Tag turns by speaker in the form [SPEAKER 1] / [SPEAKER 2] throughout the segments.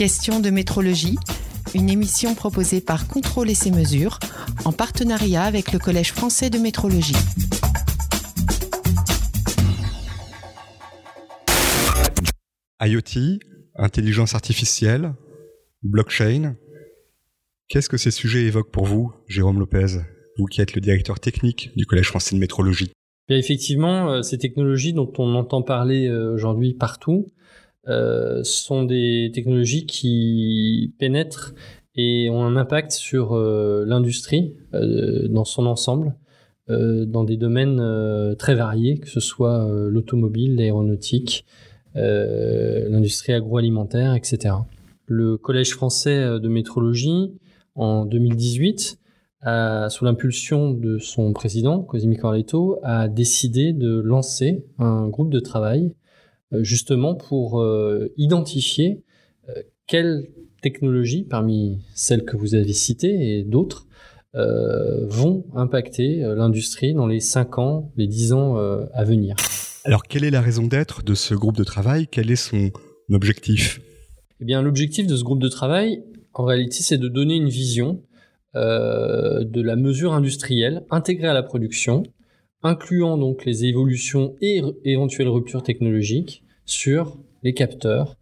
[SPEAKER 1] Question de métrologie, une émission proposée par Contrôle et ses mesures en partenariat avec le Collège français de métrologie.
[SPEAKER 2] IoT, intelligence artificielle, blockchain. Qu'est-ce que ces sujets évoquent pour vous, Jérôme Lopez, vous qui êtes le directeur technique du Collège français de métrologie?
[SPEAKER 3] Effectivement, euh, ces technologies dont on entend parler euh, aujourd'hui partout euh, sont des technologies qui pénètrent et ont un impact sur l'industrie dans son ensemble, dans des domaines très variés, que ce soit l'automobile, l'aéronautique, l'industrie agroalimentaire, etc. Le Collège français de métrologie, en 2018, sous l'impulsion de son président, Cosimi Corletto, a décidé de lancer un groupe de travail euh, justement pour euh, identifier euh, quelles technologies, parmi celles que vous avez citées et d'autres, vont impacter l'industrie dans les 5 ans, les 10 ans à venir.
[SPEAKER 2] Alors, quelle est la raison d'être de ce groupe de travail? Quel est son objectif?
[SPEAKER 3] Eh bien, l'objectif de ce groupe de travail, en réalité, c'est de donner une vision euh, de la mesure industrielle intégrée à la production, incluant donc les évolutions et éventuelles ruptures technologiques sur les capteurs,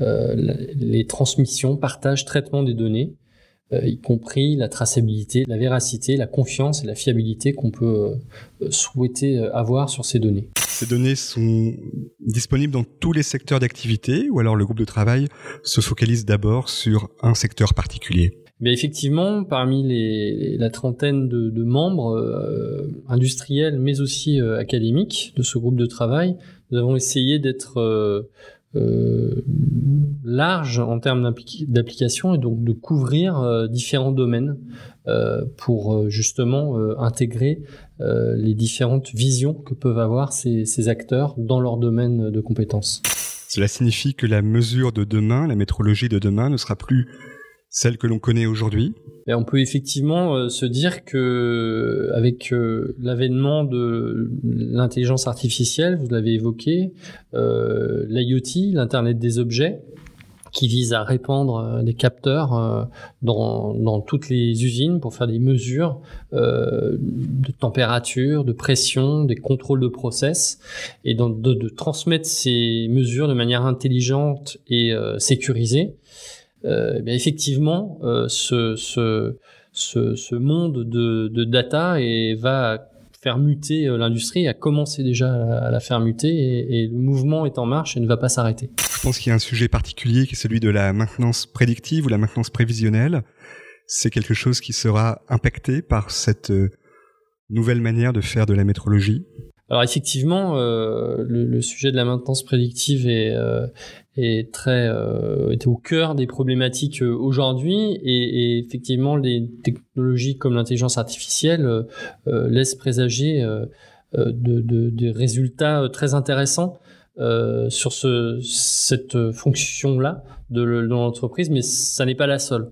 [SPEAKER 3] euh, les transmissions, partage, traitement des données, euh, y compris la traçabilité, la véracité, la confiance et la fiabilité qu'on peut souhaiter avoir sur ces données.
[SPEAKER 2] Ces données sont disponibles dans tous les secteurs d'activité ou alors le groupe de travail se focalise d'abord sur un secteur particulier?
[SPEAKER 3] Effectivement, parmi la trentaine de, de membres euh, industriels, mais aussi euh, académiques de ce groupe de travail, nous avons essayé d'être euh, euh large en termes d'application et donc de couvrir différents domaines pour justement intégrer les différentes visions que peuvent avoir ces, ces acteurs dans leur domaine de compétences.
[SPEAKER 2] Cela signifie que la mesure de demain, la métrologie de demain ne sera plus celle que l'on connaît aujourd'hui.
[SPEAKER 3] On peut effectivement euh, se dire que avec euh, l'avènement de l'intelligence artificielle, vous l'avez évoqué, euh, l'IoT, l'Internet des objets, qui vise à répandre des capteurs dans, toutes les usines pour faire des mesures de température, de pression, des contrôles de process, et de, transmettre ces mesures de manière intelligente et sécurisée euh, eh effectivement, euh, ce, monde de, data et va faire muter euh, l'industrie, a commencé déjà à la faire muter et, le mouvement est en marche et ne va pas s'arrêter.
[SPEAKER 2] Je pense qu'il y a un sujet particulier qui est celui de la maintenance prédictive ou la maintenance prévisionnelle. C'est quelque chose qui sera impacté par cette nouvelle manière de faire de la métrologie
[SPEAKER 3] alors effectivement, euh, le, le, sujet de la maintenance prédictive est, euh, est très euh, au cœur des problématiques euh, aujourd'hui et, et, effectivement les technologies comme l'intelligence artificielle euh, laissent présager de, de, résultats très intéressants sur ce, cette fonction-là de, de l'entreprise, mais ça n'est pas la seule.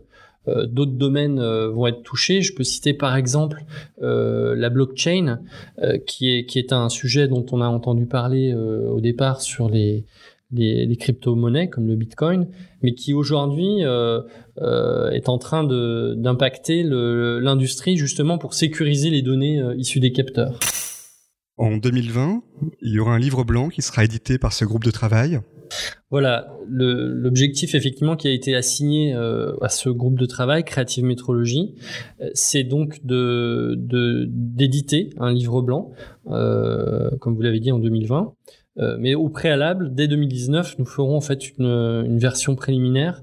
[SPEAKER 3] Euh, d'autres domaines euh, vont être touchés. Je peux citer par exemple euh, la blockchain, qui, est, qui est un sujet dont on a entendu parler au départ sur les, les, les crypto-monnaies comme le Bitcoin, mais qui aujourd'hui est en train d'impacter l'industrie justement pour sécuriser les données issues des capteurs.
[SPEAKER 2] En 2020, il y aura un livre blanc qui sera édité par ce groupe de travail.
[SPEAKER 3] Voilà, l'objectif effectivement qui a été assigné euh, à ce groupe de travail, Créative Métrologie, euh, c'est donc d'éditer un livre blanc, euh, comme vous l'avez dit en 2020. mais au préalable, dès 2019, nous ferons en fait une, version préliminaire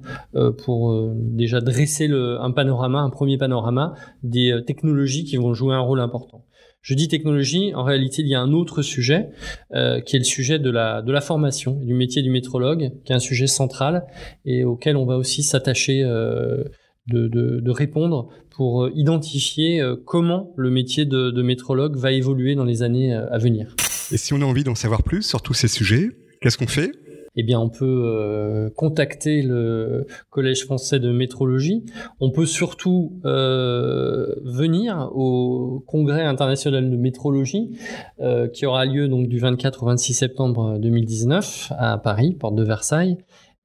[SPEAKER 3] pour déjà dresser un panorama, un premier panorama des technologies qui vont jouer un rôle important. Je dis technologie, en réalité, il y a un autre sujet euh, qui est le sujet de la, de la formation du métier du métrologue, qui est un sujet central et auquel on va aussi s'attacher euh, de, de, répondre pour euh, identifier comment le métier de, de métrologue va évoluer dans les années à venir.
[SPEAKER 2] Et si on a envie d'en savoir plus sur tous ces sujets, qu'est-ce qu'on fait?
[SPEAKER 3] Eh bien, on peut euh, contacter le Collège français de métrologie. On peut surtout euh, venir au Congrès international de métrologie euh, qui aura lieu donc du 24 au 26 septembre 2019 à Paris, porte de Versailles.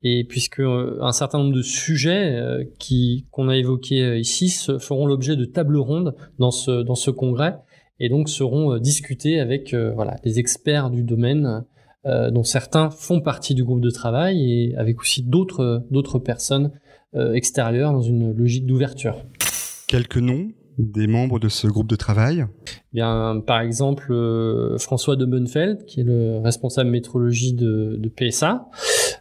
[SPEAKER 3] et puisque un certain nombre de sujets qui qu'on a évoqués ici se, feront l'objet de tables rondes dans ce dans ce congrès et donc seront discutés avec voilà des experts du domaine dont certains font partie du groupe de travail et avec aussi d'autres d'autres personnes extérieures dans une logique d'ouverture.
[SPEAKER 2] Quelques noms des membres de ce groupe de travail?
[SPEAKER 3] Bien, par exemple, euh, François de Bonfeld, qui est le responsable métrologie de, de PSA.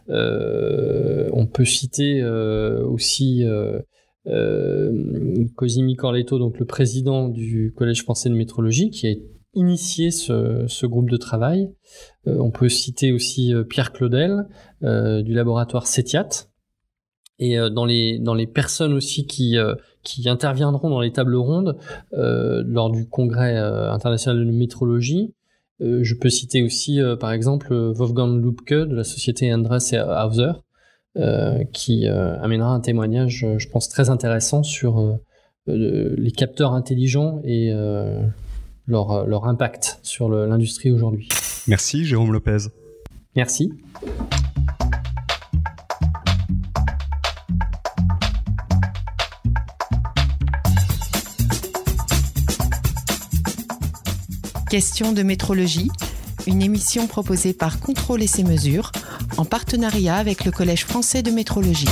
[SPEAKER 3] Euh, on peut citer euh, aussi euh, euh, Cosimi Corletto, donc le président du Collège français de métrologie, qui a initié ce, groupe de travail. on peut citer aussi Pierre Claudel du laboratoire CETIAT. Et dans les dans les personnes aussi qui qui interviendront dans les tables rondes euh, lors du congrès euh, international de métrologie. Euh, je peux citer aussi, par exemple, Wolfgang Lubke de la société Andres et Hauser, qui amènera un témoignage, je pense, très intéressant sur les capteurs intelligents et leur, leur impact sur l'industrie aujourd'hui.
[SPEAKER 2] Merci, Jérôme Lopez.
[SPEAKER 3] Merci.
[SPEAKER 1] Question de métrologie, une émission proposée par Contrôle et ses mesures en partenariat avec le Collège français de métrologie.